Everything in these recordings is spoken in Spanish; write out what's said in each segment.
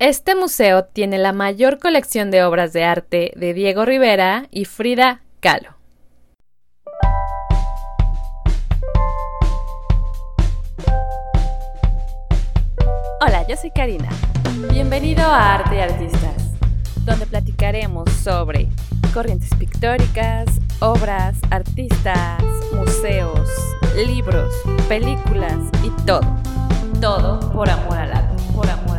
Este museo tiene la mayor colección de obras de arte de Diego Rivera y Frida Kahlo. Hola, yo soy Karina. Bienvenido a Arte y Artistas, donde platicaremos sobre corrientes pictóricas, obras, artistas, museos, libros, películas y todo. Todo por amor al arte, por amor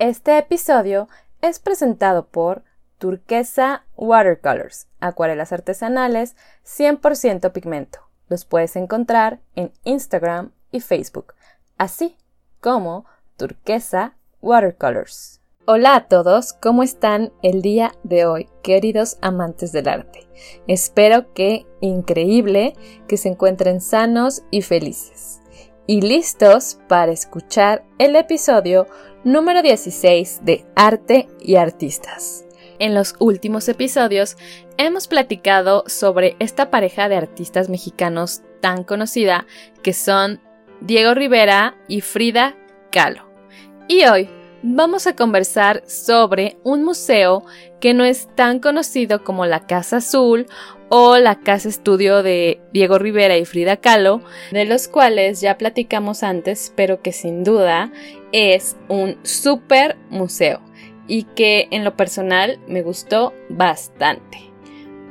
Este episodio es presentado por Turquesa Watercolors, acuarelas artesanales 100% pigmento. Los puedes encontrar en Instagram y Facebook, así como Turquesa Watercolors. Hola a todos, ¿cómo están el día de hoy, queridos amantes del arte? Espero que increíble, que se encuentren sanos y felices. Y listos para escuchar el episodio número 16 de Arte y Artistas. En los últimos episodios hemos platicado sobre esta pareja de artistas mexicanos tan conocida que son Diego Rivera y Frida Kahlo. Y hoy vamos a conversar sobre un museo que no es tan conocido como la Casa Azul o la Casa Estudio de Diego Rivera y Frida Kahlo, de los cuales ya platicamos antes, pero que sin duda es un super museo y que en lo personal me gustó bastante,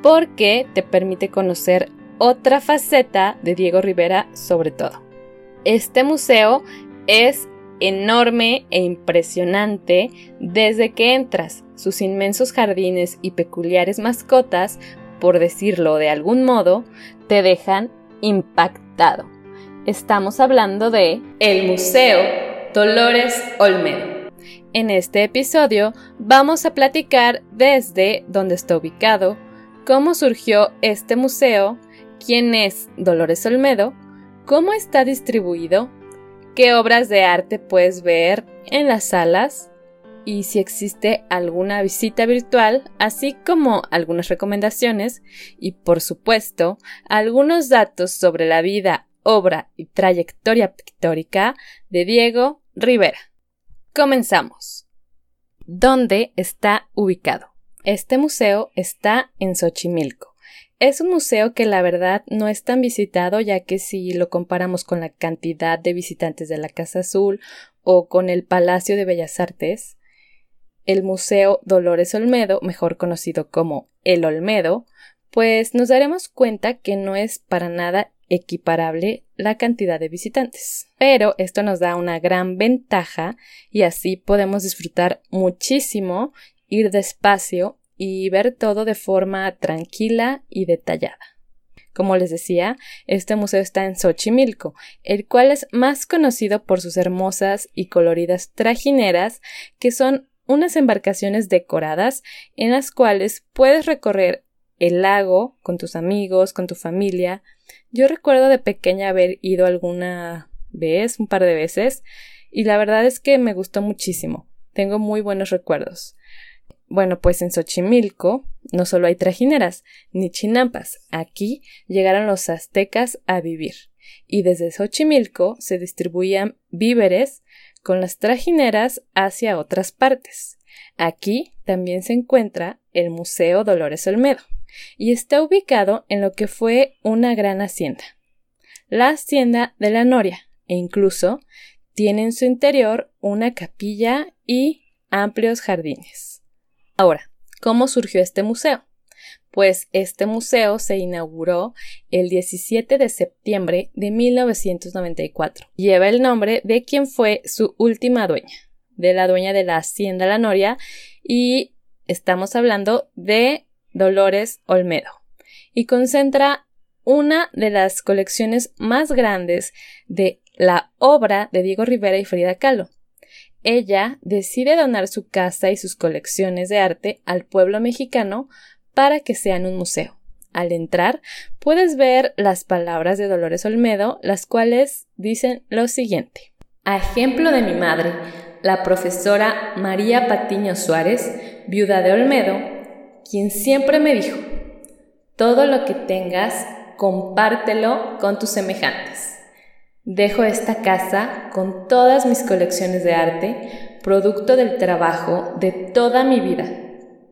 porque te permite conocer otra faceta de Diego Rivera sobre todo. Este museo es enorme e impresionante desde que entras. Sus inmensos jardines y peculiares mascotas, por decirlo de algún modo, te dejan impactado. Estamos hablando de el Museo Dolores Olmedo. En este episodio vamos a platicar desde dónde está ubicado, cómo surgió este museo, quién es Dolores Olmedo, cómo está distribuido, qué obras de arte puedes ver en las salas y si existe alguna visita virtual, así como algunas recomendaciones y por supuesto algunos datos sobre la vida, obra y trayectoria pictórica de Diego Rivera. Comenzamos. ¿Dónde está ubicado? Este museo está en Xochimilco es un museo que la verdad no es tan visitado ya que si lo comparamos con la cantidad de visitantes de la Casa Azul o con el Palacio de Bellas Artes, el Museo Dolores Olmedo, mejor conocido como El Olmedo, pues nos daremos cuenta que no es para nada equiparable la cantidad de visitantes. Pero esto nos da una gran ventaja y así podemos disfrutar muchísimo, ir despacio y ver todo de forma tranquila y detallada. Como les decía, este museo está en Xochimilco, el cual es más conocido por sus hermosas y coloridas trajineras, que son unas embarcaciones decoradas en las cuales puedes recorrer el lago con tus amigos, con tu familia. Yo recuerdo de pequeña haber ido alguna vez, un par de veces, y la verdad es que me gustó muchísimo. Tengo muy buenos recuerdos. Bueno, pues en Xochimilco no solo hay trajineras ni chinampas, aquí llegaron los aztecas a vivir y desde Xochimilco se distribuían víveres con las trajineras hacia otras partes. Aquí también se encuentra el Museo Dolores Olmedo y está ubicado en lo que fue una gran hacienda, la hacienda de la Noria, e incluso tiene en su interior una capilla y amplios jardines. Ahora, ¿cómo surgió este museo? Pues este museo se inauguró el 17 de septiembre de 1994. Lleva el nombre de quien fue su última dueña, de la dueña de la Hacienda La Noria, y estamos hablando de Dolores Olmedo. Y concentra una de las colecciones más grandes de la obra de Diego Rivera y Frida Kahlo ella decide donar su casa y sus colecciones de arte al pueblo mexicano para que sean un museo. Al entrar, puedes ver las palabras de Dolores Olmedo, las cuales dicen lo siguiente. A ejemplo de mi madre, la profesora María Patiño Suárez, viuda de Olmedo, quien siempre me dijo, todo lo que tengas, compártelo con tus semejantes. Dejo esta casa con todas mis colecciones de arte, producto del trabajo de toda mi vida,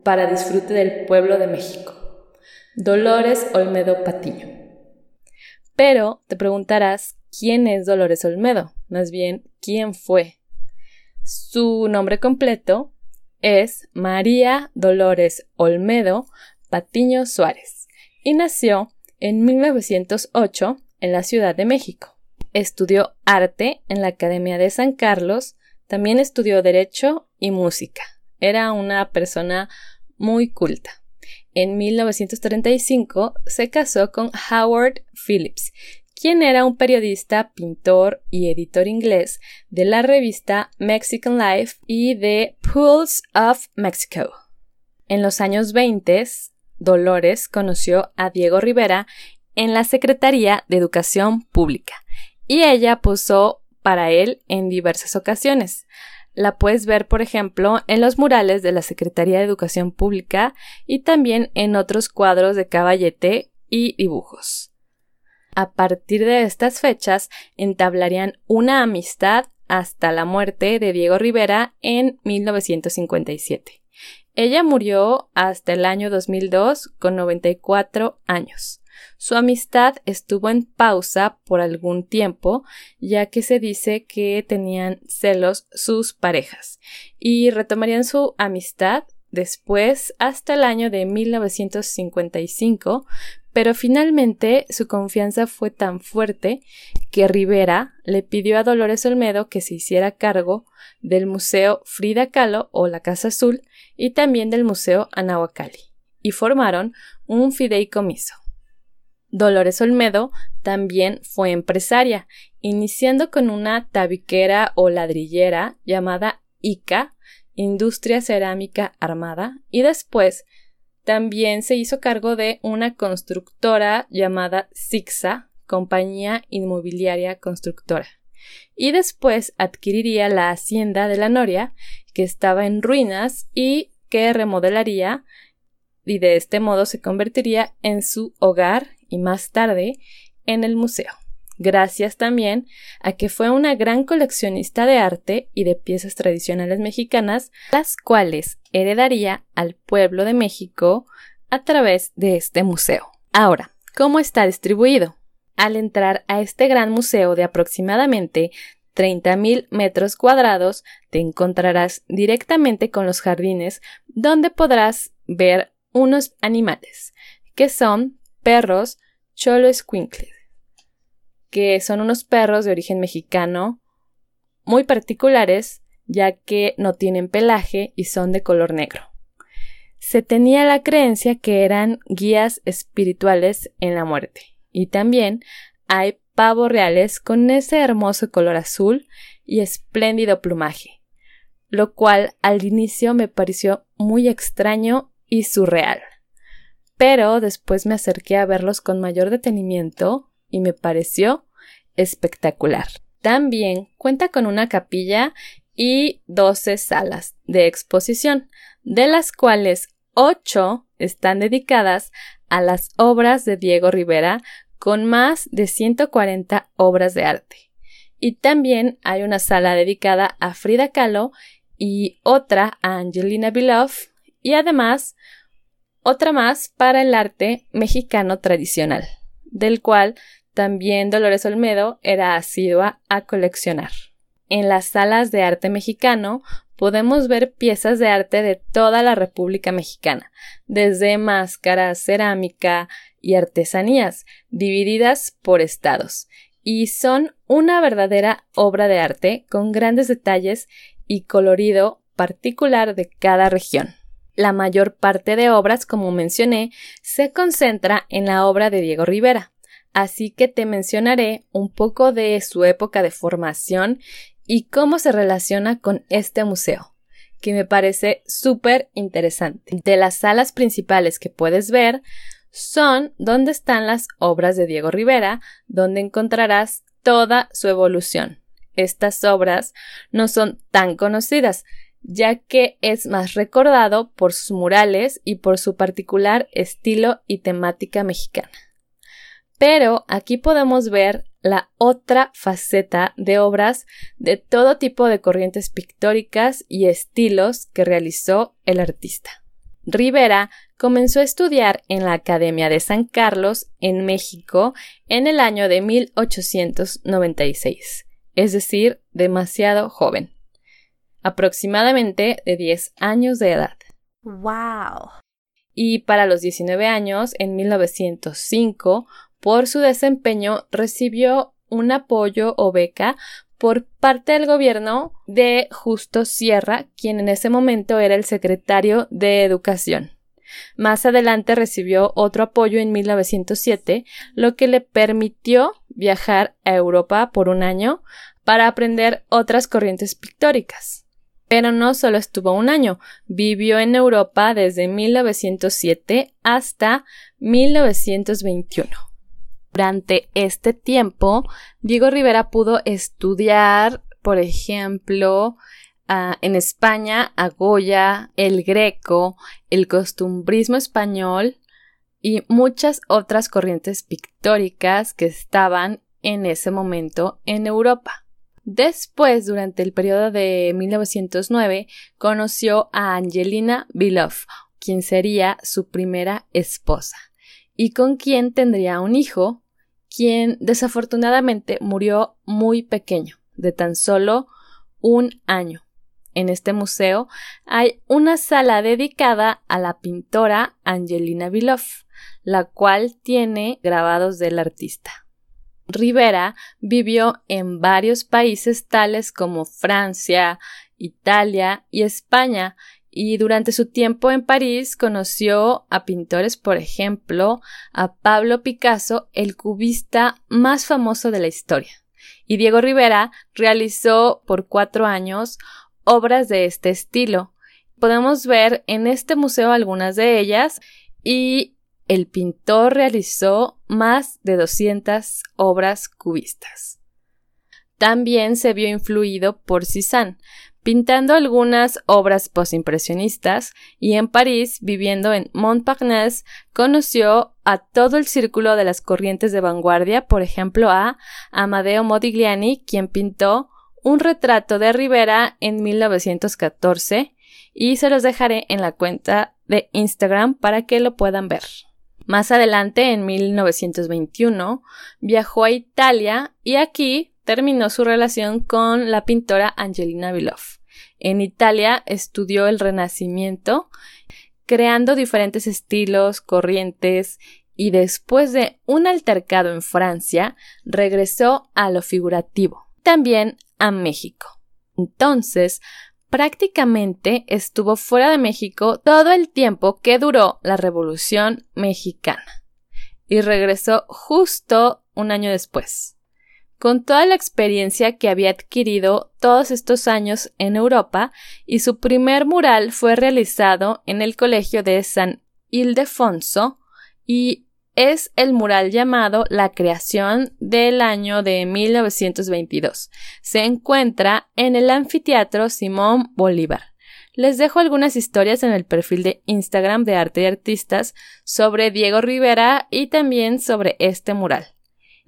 para disfrute del pueblo de México. Dolores Olmedo Patiño. Pero te preguntarás, ¿quién es Dolores Olmedo? Más bien, ¿quién fue? Su nombre completo es María Dolores Olmedo Patiño Suárez y nació en 1908 en la Ciudad de México. Estudió arte en la Academia de San Carlos, también estudió derecho y música. Era una persona muy culta. En 1935 se casó con Howard Phillips, quien era un periodista, pintor y editor inglés de la revista Mexican Life y de Pools of Mexico. En los años 20, Dolores conoció a Diego Rivera en la Secretaría de Educación Pública y ella posó para él en diversas ocasiones. La puedes ver, por ejemplo, en los murales de la Secretaría de Educación Pública y también en otros cuadros de caballete y dibujos. A partir de estas fechas entablarían una amistad hasta la muerte de Diego Rivera en 1957. Ella murió hasta el año 2002 con 94 años. Su amistad estuvo en pausa por algún tiempo, ya que se dice que tenían celos sus parejas, y retomarían su amistad después hasta el año de 1955, pero finalmente su confianza fue tan fuerte que Rivera le pidió a Dolores Olmedo que se hiciera cargo del Museo Frida Kahlo o la Casa Azul y también del Museo Anahuacalli, y formaron un fideicomiso. Dolores Olmedo también fue empresaria, iniciando con una tabiquera o ladrillera llamada ICA, Industria Cerámica Armada, y después también se hizo cargo de una constructora llamada Sixa, Compañía Inmobiliaria Constructora. Y después adquiriría la hacienda de la Noria, que estaba en ruinas y que remodelaría y de este modo se convertiría en su hogar y más tarde en el museo. Gracias también a que fue una gran coleccionista de arte y de piezas tradicionales mexicanas, las cuales heredaría al pueblo de México a través de este museo. Ahora, ¿cómo está distribuido? Al entrar a este gran museo de aproximadamente 30.000 metros cuadrados, te encontrarás directamente con los jardines donde podrás ver unos animales, que son perros cholo escuincle, que son unos perros de origen mexicano muy particulares, ya que no tienen pelaje y son de color negro. Se tenía la creencia que eran guías espirituales en la muerte, y también hay pavos reales con ese hermoso color azul y espléndido plumaje, lo cual al inicio me pareció muy extraño y surreal pero después me acerqué a verlos con mayor detenimiento y me pareció espectacular. También cuenta con una capilla y 12 salas de exposición, de las cuales 8 están dedicadas a las obras de Diego Rivera con más de 140 obras de arte. Y también hay una sala dedicada a Frida Kahlo y otra a Angelina Beloff y además otra más para el arte mexicano tradicional, del cual también Dolores Olmedo era asidua a coleccionar. En las salas de arte mexicano podemos ver piezas de arte de toda la República Mexicana, desde máscaras, cerámica y artesanías, divididas por estados, y son una verdadera obra de arte con grandes detalles y colorido particular de cada región. La mayor parte de obras, como mencioné, se concentra en la obra de Diego Rivera, así que te mencionaré un poco de su época de formación y cómo se relaciona con este museo, que me parece súper interesante. De las salas principales que puedes ver son donde están las obras de Diego Rivera, donde encontrarás toda su evolución. Estas obras no son tan conocidas, ya que es más recordado por sus murales y por su particular estilo y temática mexicana. Pero aquí podemos ver la otra faceta de obras de todo tipo de corrientes pictóricas y estilos que realizó el artista. Rivera comenzó a estudiar en la Academia de San Carlos en México en el año de 1896, es decir, demasiado joven, aproximadamente de 10 años de edad. ¡Wow! Y para los 19 años, en 1905, por su desempeño recibió un apoyo o beca por parte del gobierno de Justo Sierra, quien en ese momento era el secretario de Educación. Más adelante recibió otro apoyo en 1907, lo que le permitió viajar a Europa por un año para aprender otras corrientes pictóricas. Pero no solo estuvo un año, vivió en Europa desde 1907 hasta 1921. Durante este tiempo, Diego Rivera pudo estudiar, por ejemplo, en España a Goya, el greco, el costumbrismo español y muchas otras corrientes pictóricas que estaban en ese momento en Europa. Después, durante el periodo de 1909, conoció a Angelina Beloff, quien sería su primera esposa, y con quien tendría un hijo quien desafortunadamente murió muy pequeño, de tan solo un año. En este museo hay una sala dedicada a la pintora Angelina Beloff, la cual tiene grabados del artista. Rivera vivió en varios países tales como Francia, Italia y España, y durante su tiempo en París conoció a pintores, por ejemplo, a Pablo Picasso, el cubista más famoso de la historia. Y Diego Rivera realizó por cuatro años obras de este estilo. Podemos ver en este museo algunas de ellas y el pintor realizó más de 200 obras cubistas. También se vio influido por Cézanne, pintando algunas obras postimpresionistas y en París, viviendo en Montparnasse, conoció a todo el círculo de las corrientes de vanguardia, por ejemplo a Amadeo Modigliani, quien pintó un retrato de Rivera en 1914 y se los dejaré en la cuenta de Instagram para que lo puedan ver. Más adelante, en 1921, viajó a Italia y aquí terminó su relación con la pintora Angelina Beloff. En Italia estudió el Renacimiento, creando diferentes estilos, corrientes, y después de un altercado en Francia, regresó a lo figurativo, también a México. Entonces, prácticamente estuvo fuera de México todo el tiempo que duró la Revolución Mexicana y regresó justo un año después. Con toda la experiencia que había adquirido todos estos años en Europa, y su primer mural fue realizado en el Colegio de San Ildefonso y es el mural llamado La creación del año de 1922. Se encuentra en el anfiteatro Simón Bolívar. Les dejo algunas historias en el perfil de Instagram de Arte y Artistas sobre Diego Rivera y también sobre este mural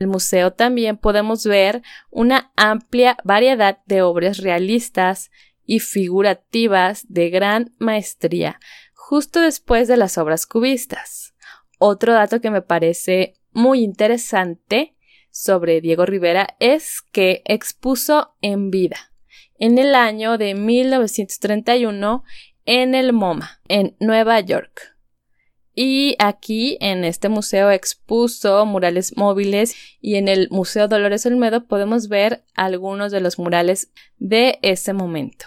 el museo también podemos ver una amplia variedad de obras realistas y figurativas de gran maestría, justo después de las obras cubistas. Otro dato que me parece muy interesante sobre Diego Rivera es que expuso en vida en el año de 1931 en el MoMA, en Nueva York. Y aquí en este museo expuso murales móviles y en el Museo Dolores Olmedo podemos ver algunos de los murales de ese momento.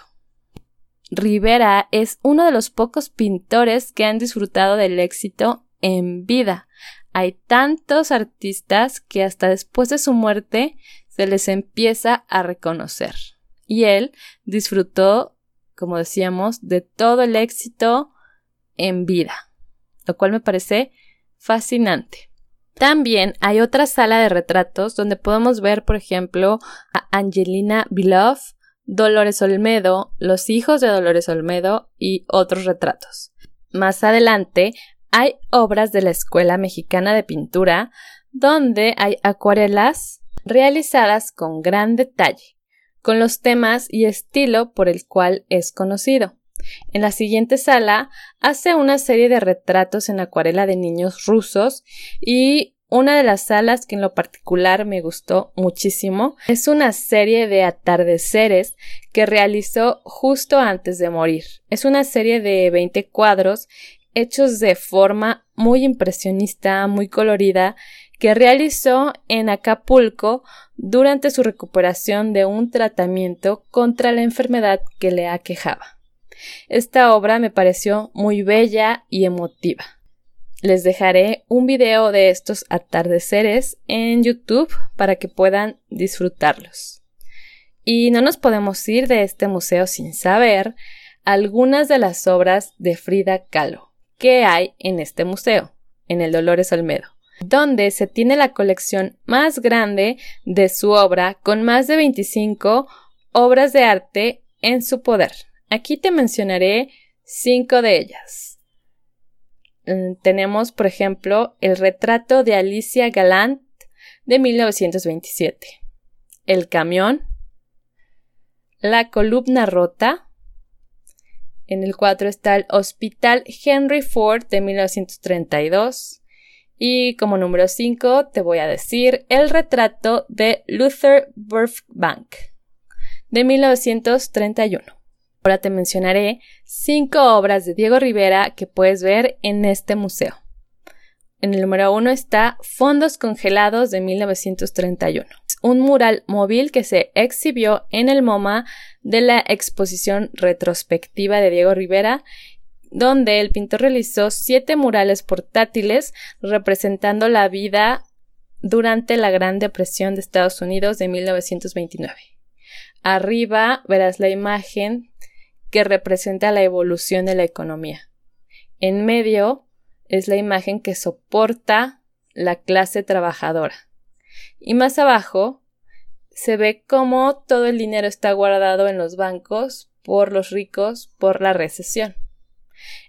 Rivera es uno de los pocos pintores que han disfrutado del éxito en vida. Hay tantos artistas que hasta después de su muerte se les empieza a reconocer. Y él disfrutó, como decíamos, de todo el éxito en vida lo cual me parece fascinante. También hay otra sala de retratos donde podemos ver, por ejemplo, a Angelina Beloff, Dolores Olmedo, los hijos de Dolores Olmedo y otros retratos. Más adelante hay obras de la Escuela Mexicana de Pintura donde hay acuarelas realizadas con gran detalle, con los temas y estilo por el cual es conocido. En la siguiente sala hace una serie de retratos en acuarela de niños rusos y una de las salas que en lo particular me gustó muchísimo es una serie de atardeceres que realizó justo antes de morir. Es una serie de 20 cuadros hechos de forma muy impresionista, muy colorida, que realizó en Acapulco durante su recuperación de un tratamiento contra la enfermedad que le aquejaba. Esta obra me pareció muy bella y emotiva. Les dejaré un video de estos atardeceres en YouTube para que puedan disfrutarlos. Y no nos podemos ir de este museo sin saber algunas de las obras de Frida Kahlo que hay en este museo, en el Dolores Olmedo, donde se tiene la colección más grande de su obra con más de 25 obras de arte en su poder. Aquí te mencionaré cinco de ellas. Mm, tenemos, por ejemplo, el retrato de Alicia Galant de 1927, el camión, la columna rota, en el 4 está el Hospital Henry Ford de 1932. Y como número 5 te voy a decir el retrato de Luther Burbank de 1931. Ahora te mencionaré cinco obras de Diego Rivera que puedes ver en este museo. En el número uno está Fondos Congelados de 1931, un mural móvil que se exhibió en el MoMA de la exposición retrospectiva de Diego Rivera, donde el pintor realizó siete murales portátiles representando la vida durante la Gran Depresión de Estados Unidos de 1929. Arriba verás la imagen que representa la evolución de la economía. En medio es la imagen que soporta la clase trabajadora. Y más abajo se ve cómo todo el dinero está guardado en los bancos por los ricos por la recesión.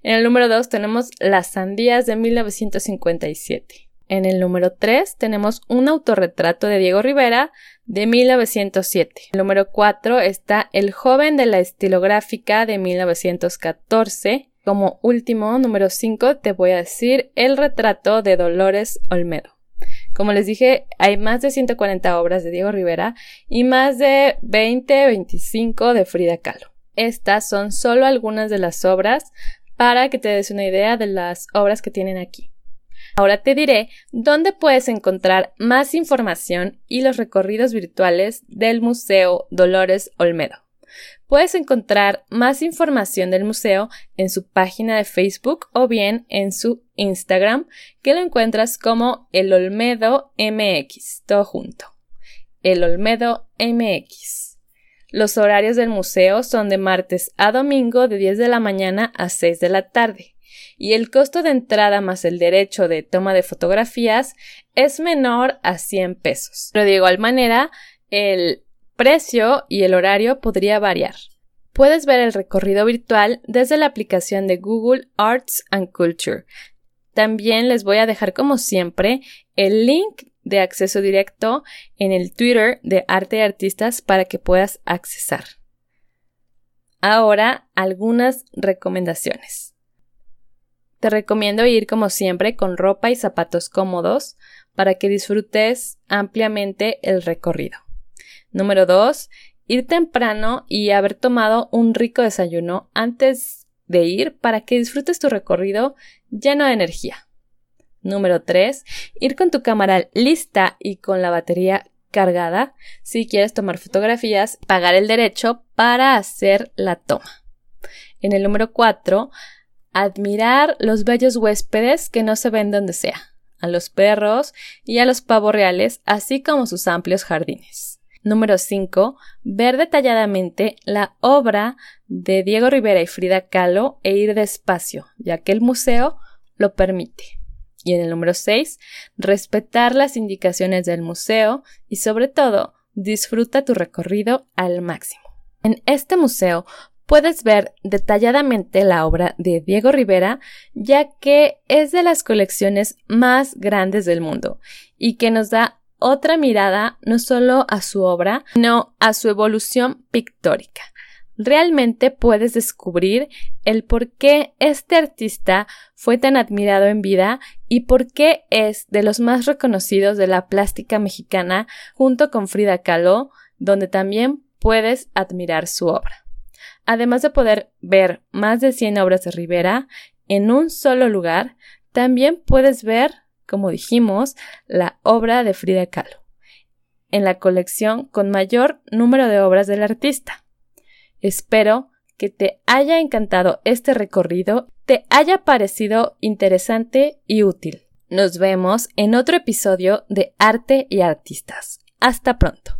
En el número 2 tenemos las sandías de 1957. En el número 3 tenemos un autorretrato de Diego Rivera de 1907. En el número 4 está El joven de la estilográfica de 1914. Como último, número 5, te voy a decir el retrato de Dolores Olmedo. Como les dije, hay más de 140 obras de Diego Rivera y más de 20, 25 de Frida Kahlo. Estas son solo algunas de las obras para que te des una idea de las obras que tienen aquí. Ahora te diré dónde puedes encontrar más información y los recorridos virtuales del Museo Dolores Olmedo. Puedes encontrar más información del museo en su página de Facebook o bien en su Instagram, que lo encuentras como El Olmedo MX, todo junto. El Olmedo MX. Los horarios del museo son de martes a domingo de 10 de la mañana a 6 de la tarde y el costo de entrada más el derecho de toma de fotografías es menor a 100 pesos. Pero de igual manera, el precio y el horario podría variar. Puedes ver el recorrido virtual desde la aplicación de Google Arts and Culture. También les voy a dejar como siempre el link de acceso directo en el Twitter de Arte y Artistas para que puedas accesar. Ahora algunas recomendaciones. Te recomiendo ir como siempre con ropa y zapatos cómodos para que disfrutes ampliamente el recorrido. Número 2. Ir temprano y haber tomado un rico desayuno antes de ir para que disfrutes tu recorrido lleno de energía. Número 3. Ir con tu cámara lista y con la batería cargada si quieres tomar fotografías, pagar el derecho para hacer la toma. En el número 4, admirar los bellos huéspedes que no se ven donde sea, a los perros y a los pavos reales, así como sus amplios jardines. Número 5. Ver detalladamente la obra de Diego Rivera y Frida Kahlo e ir despacio, ya que el museo lo permite. Y en el número 6. Respetar las indicaciones del museo y sobre todo disfruta tu recorrido al máximo. En este museo puedes ver detalladamente la obra de Diego Rivera, ya que es de las colecciones más grandes del mundo y que nos da otra mirada no solo a su obra, sino a su evolución pictórica. Realmente puedes descubrir el por qué este artista fue tan admirado en vida y por qué es de los más reconocidos de la plástica mexicana junto con Frida Kahlo, donde también puedes admirar su obra. Además de poder ver más de 100 obras de Rivera en un solo lugar, también puedes ver como dijimos, la obra de Frida Kahlo, en la colección con mayor número de obras del artista. Espero que te haya encantado este recorrido, te haya parecido interesante y útil. Nos vemos en otro episodio de Arte y Artistas. Hasta pronto.